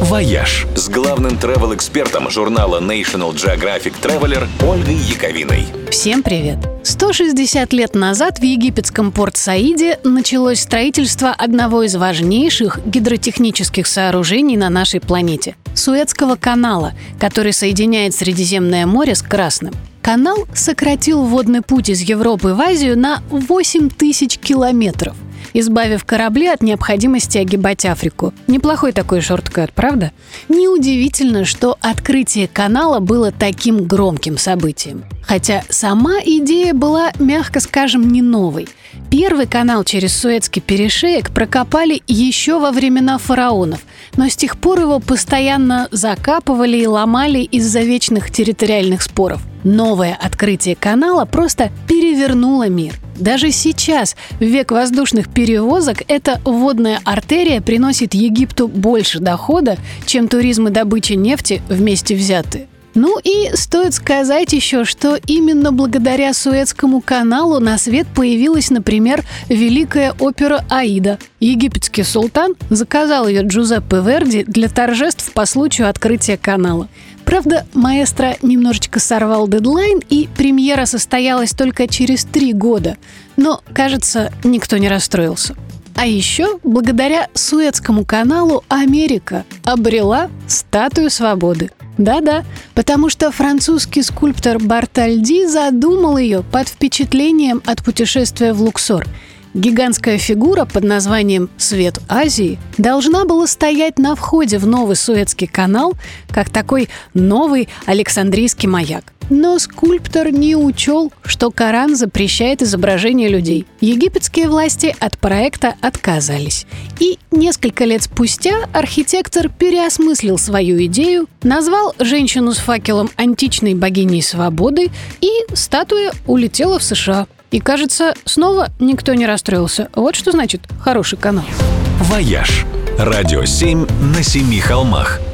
«Вояж» с главным travel-экспертом журнала National Geographic Traveler Ольгой Яковиной. Всем привет! 160 лет назад в египетском Порт-Саиде началось строительство одного из важнейших гидротехнических сооружений на нашей планете – Суэцкого канала, который соединяет Средиземное море с Красным. Канал сократил водный путь из Европы в Азию на 8 тысяч километров – избавив корабли от необходимости огибать Африку. Неплохой такой shortcut, правда? Неудивительно, что открытие канала было таким громким событием. Хотя сама идея была, мягко скажем, не новой. Первый канал через Суэцкий перешеек прокопали еще во времена фараонов, но с тех пор его постоянно закапывали и ломали из-за вечных территориальных споров. Новое открытие канала просто перевернуло мир. Даже сейчас, в век воздушных перевозок, эта водная артерия приносит Египту больше дохода, чем туризм и добыча нефти вместе взятые. Ну и стоит сказать еще, что именно благодаря Суэцкому каналу на свет появилась, например, великая опера «Аида». Египетский султан заказал ее Джузеппе Верди для торжеств по случаю открытия канала. Правда, маэстро немножечко сорвал дедлайн, и премьера состоялась только через три года. Но, кажется, никто не расстроился. А еще благодаря Суэцкому каналу Америка обрела статую свободы. Да-да, потому что французский скульптор Бартальди задумал ее под впечатлением от путешествия в Луксор – Гигантская фигура под названием «Свет Азии» должна была стоять на входе в новый Суэцкий канал, как такой новый Александрийский маяк. Но скульптор не учел, что Коран запрещает изображение людей. Египетские власти от проекта отказались. И несколько лет спустя архитектор переосмыслил свою идею, назвал женщину с факелом античной богиней свободы, и статуя улетела в США. И кажется, снова никто не расстроился. Вот что значит хороший канал. «Вояж» – радио 7 на семи холмах –